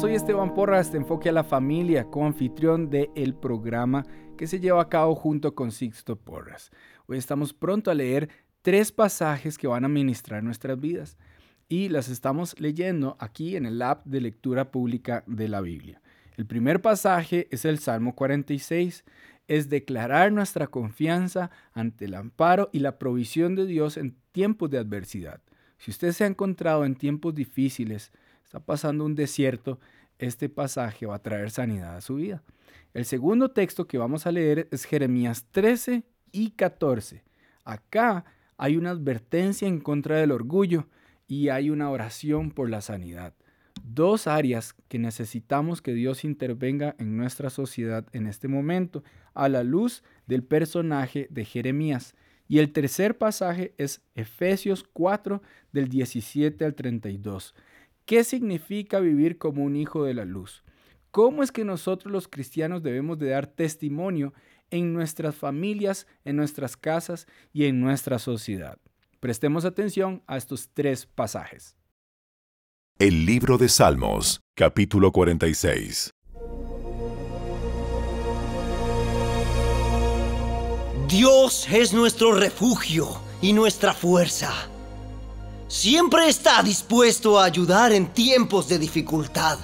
soy Esteban Porras de Enfoque a la Familia, co-anfitrión del el programa que se lleva a cabo junto con Sixto Porras. Hoy estamos pronto a leer tres pasajes que van a ministrar nuestras vidas y las estamos leyendo aquí en el app de lectura pública de la Biblia. El primer pasaje es el Salmo 46, es declarar nuestra confianza ante el amparo y la provisión de Dios en tiempos de adversidad. Si usted se ha encontrado en tiempos difíciles, está pasando un desierto, este pasaje va a traer sanidad a su vida. El segundo texto que vamos a leer es Jeremías 13 y 14. Acá hay una advertencia en contra del orgullo y hay una oración por la sanidad. Dos áreas que necesitamos que Dios intervenga en nuestra sociedad en este momento a la luz del personaje de Jeremías. Y el tercer pasaje es Efesios 4 del 17 al 32. ¿Qué significa vivir como un hijo de la luz? ¿Cómo es que nosotros los cristianos debemos de dar testimonio en nuestras familias, en nuestras casas y en nuestra sociedad? Prestemos atención a estos tres pasajes. El libro de Salmos, capítulo 46. Dios es nuestro refugio y nuestra fuerza. Siempre está dispuesto a ayudar en tiempos de dificultad.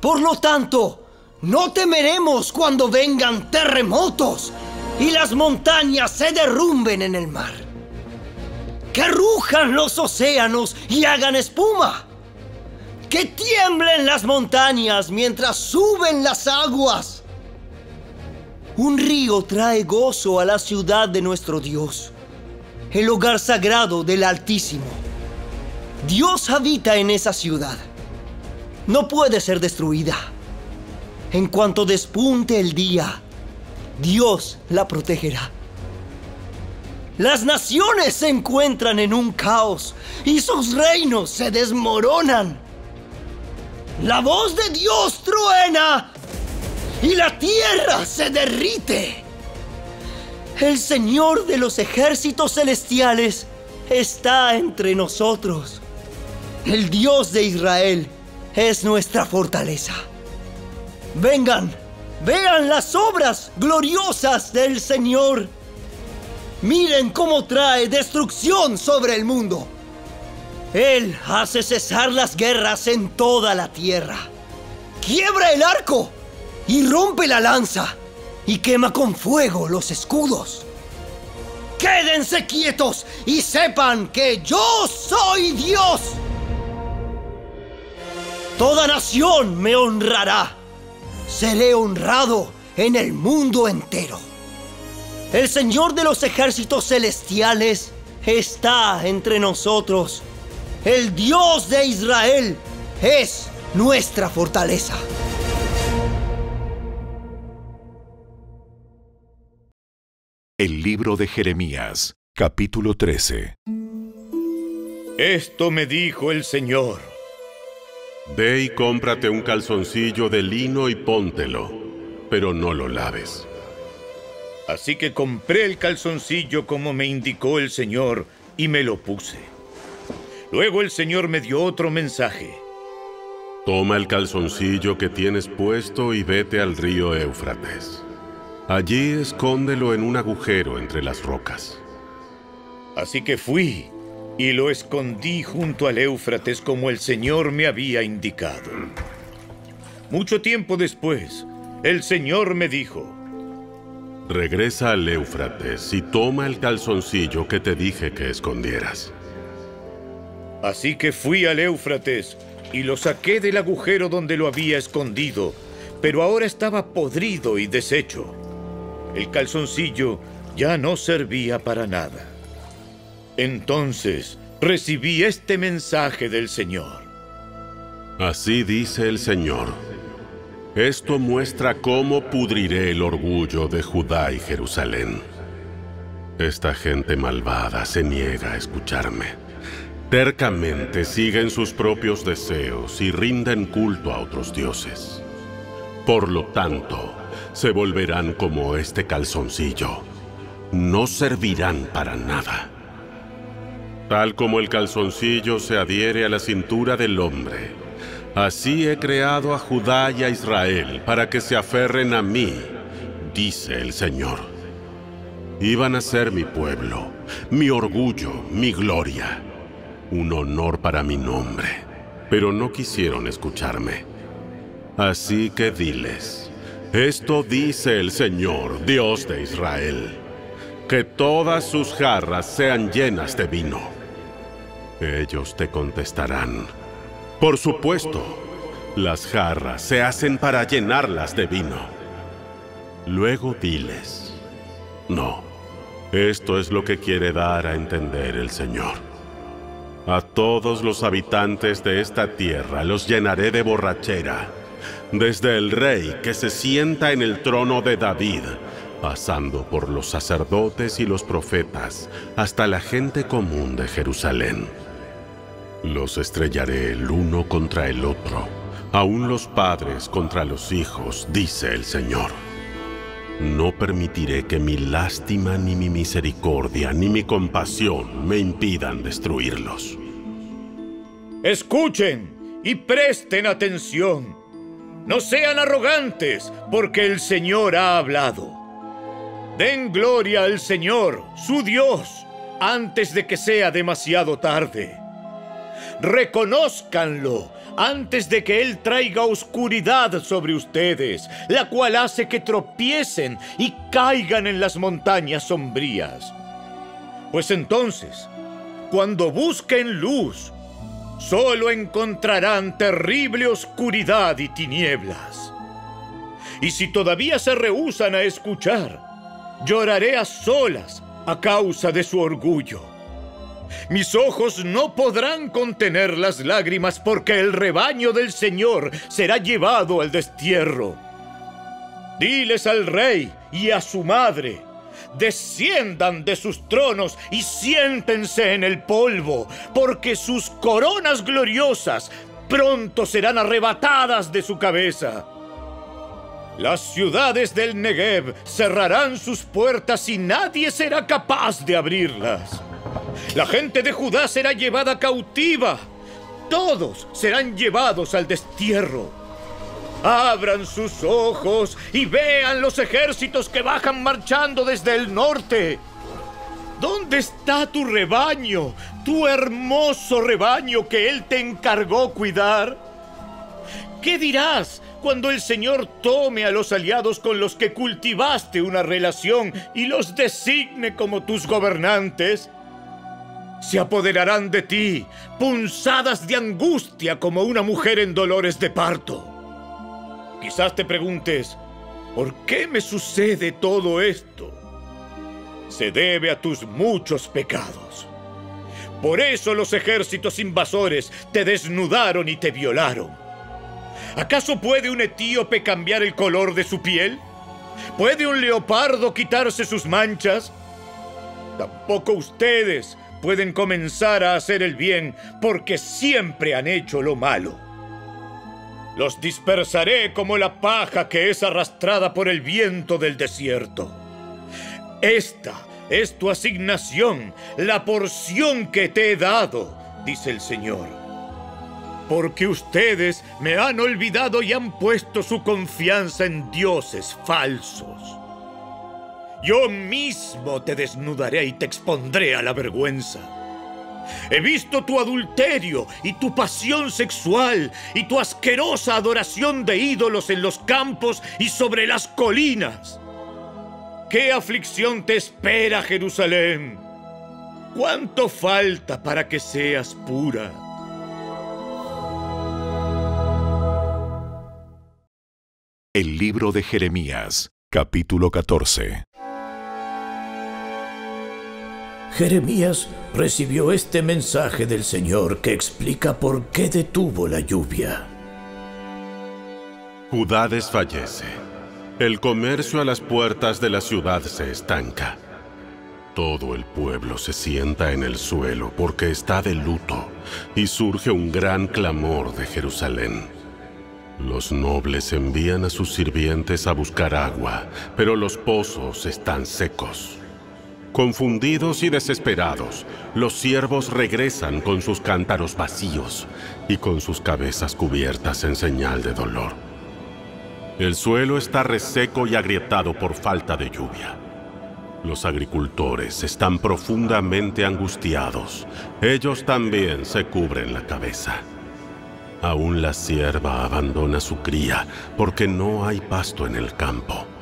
Por lo tanto, no temeremos cuando vengan terremotos y las montañas se derrumben en el mar. Que rujan los océanos y hagan espuma. Que tiemblen las montañas mientras suben las aguas un río trae gozo a la ciudad de nuestro Dios, el hogar sagrado del Altísimo. Dios habita en esa ciudad. No puede ser destruida. En cuanto despunte el día, Dios la protegerá. Las naciones se encuentran en un caos y sus reinos se desmoronan. La voz de Dios truena y la tierra se derrite. El Señor de los ejércitos celestiales está entre nosotros. El Dios de Israel es nuestra fortaleza. Vengan, vean las obras gloriosas del Señor. Miren cómo trae destrucción sobre el mundo. Él hace cesar las guerras en toda la tierra. Quiebra el arco y rompe la lanza y quema con fuego los escudos. Quédense quietos y sepan que yo soy Dios. Toda nación me honrará. Seré honrado en el mundo entero. El Señor de los ejércitos celestiales está entre nosotros. El Dios de Israel es nuestra fortaleza. El libro de Jeremías, capítulo 13. Esto me dijo el Señor. Ve y cómprate un calzoncillo de lino y póntelo, pero no lo laves. Así que compré el calzoncillo como me indicó el Señor y me lo puse. Luego el Señor me dio otro mensaje. Toma el calzoncillo que tienes puesto y vete al río Éufrates. Allí escóndelo en un agujero entre las rocas. Así que fui y lo escondí junto al Éufrates como el Señor me había indicado. Mucho tiempo después, el Señor me dijo, Regresa al Éufrates y toma el calzoncillo que te dije que escondieras. Así que fui al Éufrates y lo saqué del agujero donde lo había escondido, pero ahora estaba podrido y deshecho el calzoncillo ya no servía para nada. Entonces recibí este mensaje del Señor. Así dice el Señor. Esto muestra cómo pudriré el orgullo de Judá y Jerusalén. Esta gente malvada se niega a escucharme. Tercamente siguen sus propios deseos y rinden culto a otros dioses. Por lo tanto, se volverán como este calzoncillo. No servirán para nada. Tal como el calzoncillo se adhiere a la cintura del hombre, Así he creado a Judá y a Israel para que se aferren a mí, dice el Señor. Iban a ser mi pueblo, mi orgullo, mi gloria, un honor para mi nombre, pero no quisieron escucharme. Así que diles, esto dice el Señor, Dios de Israel, que todas sus jarras sean llenas de vino. Ellos te contestarán, por supuesto, las jarras se hacen para llenarlas de vino. Luego diles, no, esto es lo que quiere dar a entender el Señor. A todos los habitantes de esta tierra los llenaré de borrachera, desde el rey que se sienta en el trono de David, pasando por los sacerdotes y los profetas, hasta la gente común de Jerusalén. Los estrellaré el uno contra el otro, aún los padres contra los hijos, dice el Señor. No permitiré que mi lástima, ni mi misericordia, ni mi compasión me impidan destruirlos. Escuchen y presten atención. No sean arrogantes, porque el Señor ha hablado. Den gloria al Señor, su Dios, antes de que sea demasiado tarde reconózcanlo antes de que Él traiga oscuridad sobre ustedes, la cual hace que tropiecen y caigan en las montañas sombrías. Pues entonces, cuando busquen luz, solo encontrarán terrible oscuridad y tinieblas. Y si todavía se rehúsan a escuchar, lloraré a solas a causa de su orgullo mis ojos no podrán contener las lágrimas porque el rebaño del Señor será llevado al destierro. Diles al rey y a su madre, desciendan de sus tronos y siéntense en el polvo, porque sus coronas gloriosas pronto serán arrebatadas de su cabeza. Las ciudades del Negev cerrarán sus puertas y nadie será capaz de abrirlas. La gente de Judá será llevada cautiva. Todos serán llevados al destierro. Abran sus ojos y vean los ejércitos que bajan marchando desde el norte. ¿Dónde está tu rebaño, tu hermoso rebaño que Él te encargó cuidar? ¿Qué dirás cuando el Señor tome a los aliados con los que cultivaste una relación y los designe como tus gobernantes? se apoderarán de ti, punzadas de angustia como una mujer en dolores de parto. Quizás te preguntes, ¿por qué me sucede todo esto? Se debe a tus muchos pecados. Por eso los ejércitos invasores te desnudaron y te violaron. ¿Acaso puede un etíope cambiar el color de su piel? ¿Puede un leopardo quitarse sus manchas? Tampoco ustedes pueden comenzar a hacer el bien porque siempre han hecho lo malo. Los dispersaré como la paja que es arrastrada por el viento del desierto. Esta es tu asignación, la porción que te he dado, dice el Señor. Porque ustedes me han olvidado y han puesto su confianza en dioses falsos. Yo mismo te desnudaré y te expondré a la vergüenza. He visto tu adulterio y tu pasión sexual y tu asquerosa adoración de ídolos en los campos y sobre las colinas. ¿Qué aflicción te espera, Jerusalén? ¿Cuánto falta para que seas pura? El libro de Jeremías, capítulo 14. Jeremías recibió este mensaje del Señor que explica por qué detuvo la lluvia. Judá desfallece. El comercio a las puertas de la ciudad se estanca. Todo el pueblo se sienta en el suelo porque está de luto y surge un gran clamor de Jerusalén. Los nobles envían a sus sirvientes a buscar agua, pero los pozos están secos. Confundidos y desesperados, los siervos regresan con sus cántaros vacíos y con sus cabezas cubiertas en señal de dolor. El suelo está reseco y agrietado por falta de lluvia. Los agricultores están profundamente angustiados. Ellos también se cubren la cabeza. Aún la sierva abandona su cría porque no hay pasto en el campo.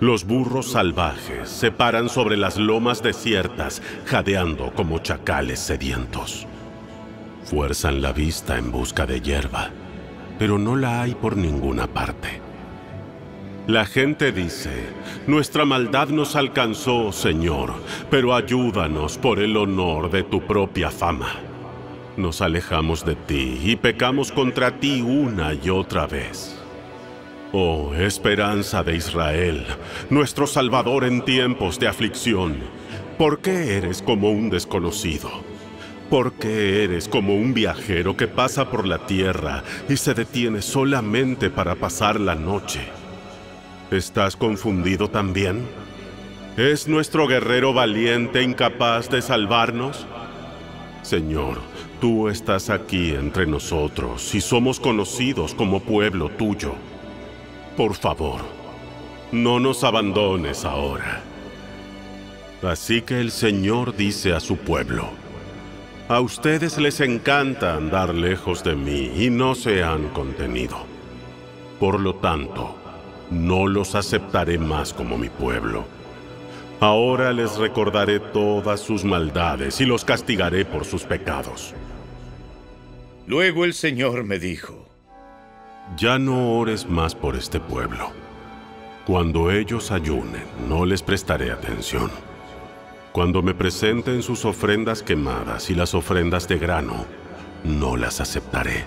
Los burros salvajes se paran sobre las lomas desiertas, jadeando como chacales sedientos. Fuerzan la vista en busca de hierba, pero no la hay por ninguna parte. La gente dice, nuestra maldad nos alcanzó, Señor, pero ayúdanos por el honor de tu propia fama. Nos alejamos de ti y pecamos contra ti una y otra vez. Oh, esperanza de Israel, nuestro Salvador en tiempos de aflicción, ¿por qué eres como un desconocido? ¿Por qué eres como un viajero que pasa por la tierra y se detiene solamente para pasar la noche? ¿Estás confundido también? ¿Es nuestro guerrero valiente incapaz de salvarnos? Señor, tú estás aquí entre nosotros y somos conocidos como pueblo tuyo. Por favor, no nos abandones ahora. Así que el Señor dice a su pueblo, a ustedes les encanta andar lejos de mí y no se han contenido. Por lo tanto, no los aceptaré más como mi pueblo. Ahora les recordaré todas sus maldades y los castigaré por sus pecados. Luego el Señor me dijo, ya no ores más por este pueblo. Cuando ellos ayunen, no les prestaré atención. Cuando me presenten sus ofrendas quemadas y las ofrendas de grano, no las aceptaré.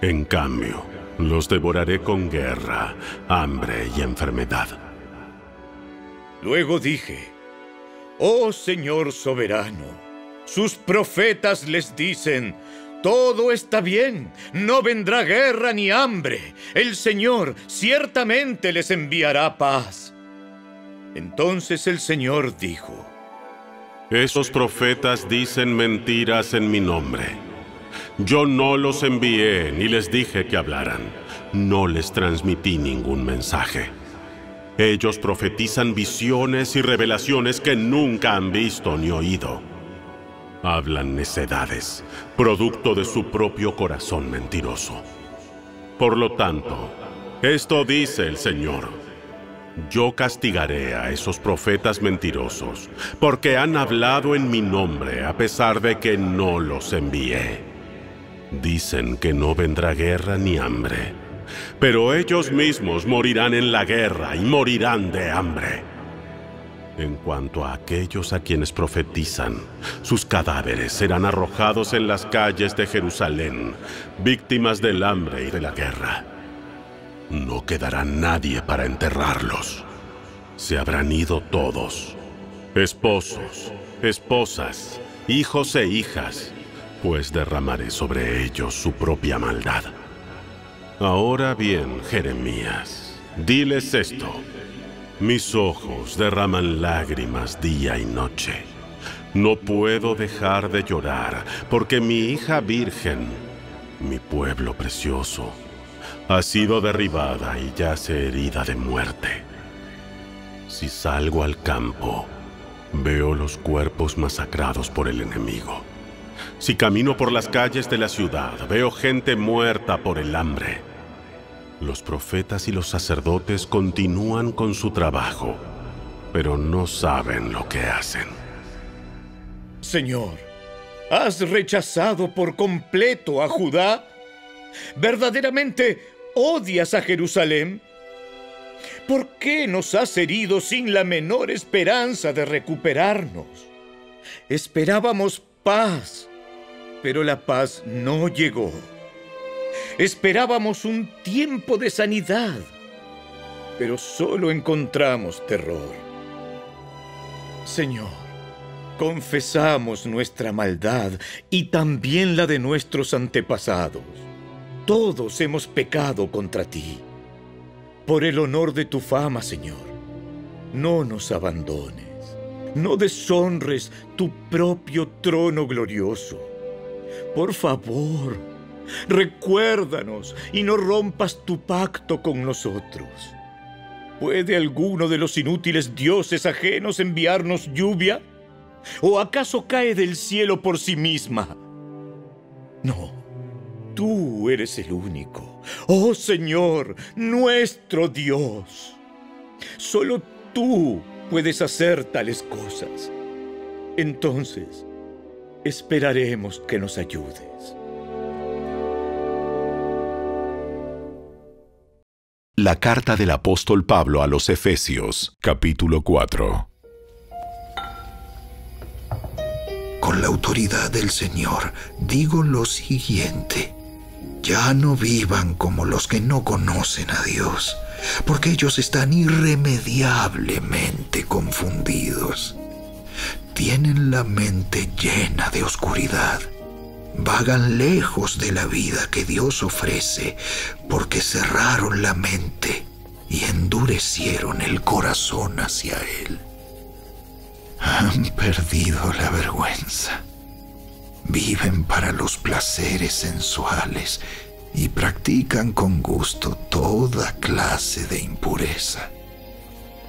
En cambio, los devoraré con guerra, hambre y enfermedad. Luego dije, Oh Señor soberano, sus profetas les dicen, todo está bien, no vendrá guerra ni hambre. El Señor ciertamente les enviará paz. Entonces el Señor dijo, Esos profetas dicen mentiras en mi nombre. Yo no los envié ni les dije que hablaran. No les transmití ningún mensaje. Ellos profetizan visiones y revelaciones que nunca han visto ni oído hablan necedades, producto de su propio corazón mentiroso. Por lo tanto, esto dice el Señor. Yo castigaré a esos profetas mentirosos, porque han hablado en mi nombre a pesar de que no los envié. Dicen que no vendrá guerra ni hambre, pero ellos mismos morirán en la guerra y morirán de hambre. En cuanto a aquellos a quienes profetizan, sus cadáveres serán arrojados en las calles de Jerusalén, víctimas del hambre y de la guerra. No quedará nadie para enterrarlos. Se habrán ido todos, esposos, esposas, hijos e hijas, pues derramaré sobre ellos su propia maldad. Ahora bien, Jeremías, diles esto. Mis ojos derraman lágrimas día y noche. No puedo dejar de llorar porque mi hija virgen, mi pueblo precioso, ha sido derribada y yace herida de muerte. Si salgo al campo, veo los cuerpos masacrados por el enemigo. Si camino por las calles de la ciudad, veo gente muerta por el hambre. Los profetas y los sacerdotes continúan con su trabajo, pero no saben lo que hacen. Señor, ¿has rechazado por completo a Judá? ¿Verdaderamente odias a Jerusalén? ¿Por qué nos has herido sin la menor esperanza de recuperarnos? Esperábamos paz, pero la paz no llegó. Esperábamos un tiempo de sanidad, pero solo encontramos terror. Señor, confesamos nuestra maldad y también la de nuestros antepasados. Todos hemos pecado contra ti. Por el honor de tu fama, Señor, no nos abandones. no deshonres tu propio trono glorioso. Por favor, recuérdanos y no rompas tu pacto con nosotros. ¿Puede alguno de los inútiles dioses ajenos enviarnos lluvia? ¿O acaso cae del cielo por sí misma? No, tú eres el único. Oh Señor, nuestro Dios. Solo tú puedes hacer tales cosas. Entonces, esperaremos que nos ayudes. La carta del apóstol Pablo a los Efesios, capítulo 4. Con la autoridad del Señor digo lo siguiente. Ya no vivan como los que no conocen a Dios porque ellos están irremediablemente confundidos. Tienen la mente llena de oscuridad. Vagan lejos de la vida que Dios ofrece porque cerraron la mente y endurecieron el corazón hacia Él. Han perdido la vergüenza. Viven para los placeres sensuales y practican con gusto toda clase de impureza.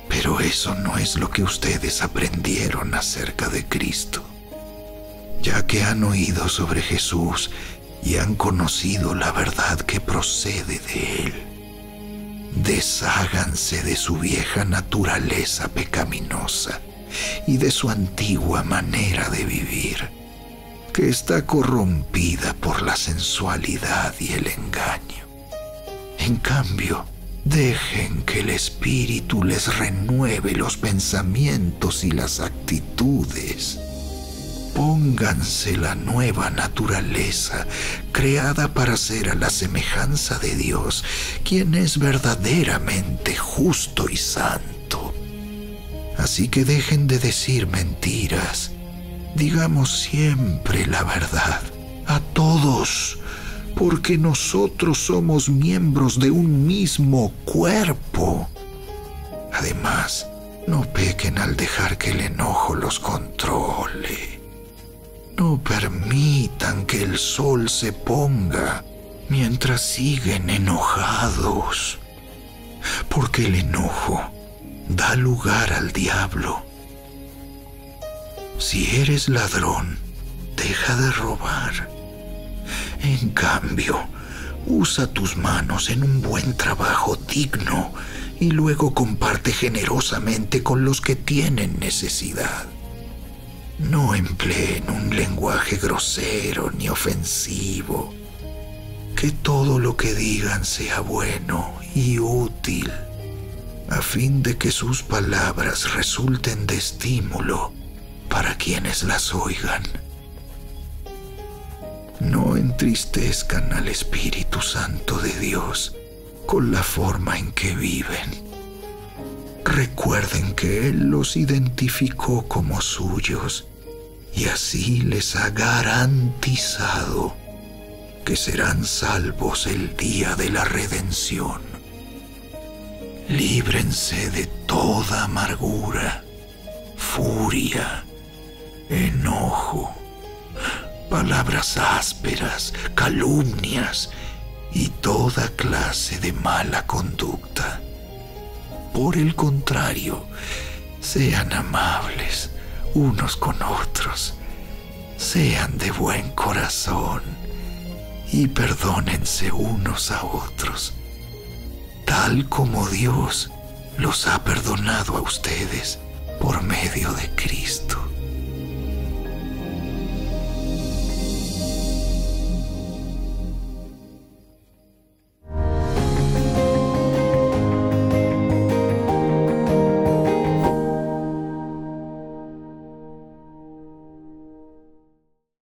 Pero eso no es lo que ustedes aprendieron acerca de Cristo. Ya que han oído sobre Jesús y han conocido la verdad que procede de Él, desháganse de su vieja naturaleza pecaminosa y de su antigua manera de vivir que está corrompida por la sensualidad y el engaño. En cambio, dejen que el Espíritu les renueve los pensamientos y las actitudes. Pónganse la nueva naturaleza, creada para ser a la semejanza de Dios, quien es verdaderamente justo y santo. Así que dejen de decir mentiras digamos siempre la verdad a todos, porque nosotros somos miembros de un mismo cuerpo. Además, no pequen al dejar que el enojo los controle. No permitan que el sol se ponga mientras siguen enojados, porque el enojo da lugar al diablo si eres ladrón, deja de robar. En cambio, usa tus manos en un buen trabajo digno y luego comparte generosamente con los que tienen necesidad. No empleen un lenguaje grosero ni ofensivo. Que todo lo que digan sea bueno y útil, a fin de que sus palabras resulten de estímulo para quienes las oigan. No entristezcan al Espíritu Santo de Dios con la forma en que viven. Recuerden que Él los identificó como suyos y así les ha garantizado que serán salvos el día de la redención. Líbrense de toda amargura, furia, enojo, palabras ásperas, calumnias y toda clase de mala conducta. Por el contrario, sean amables unos con otros, sean de buen corazón y perdónense unos a otros, tal como Dios los ha perdonado a ustedes por medio de Cristo.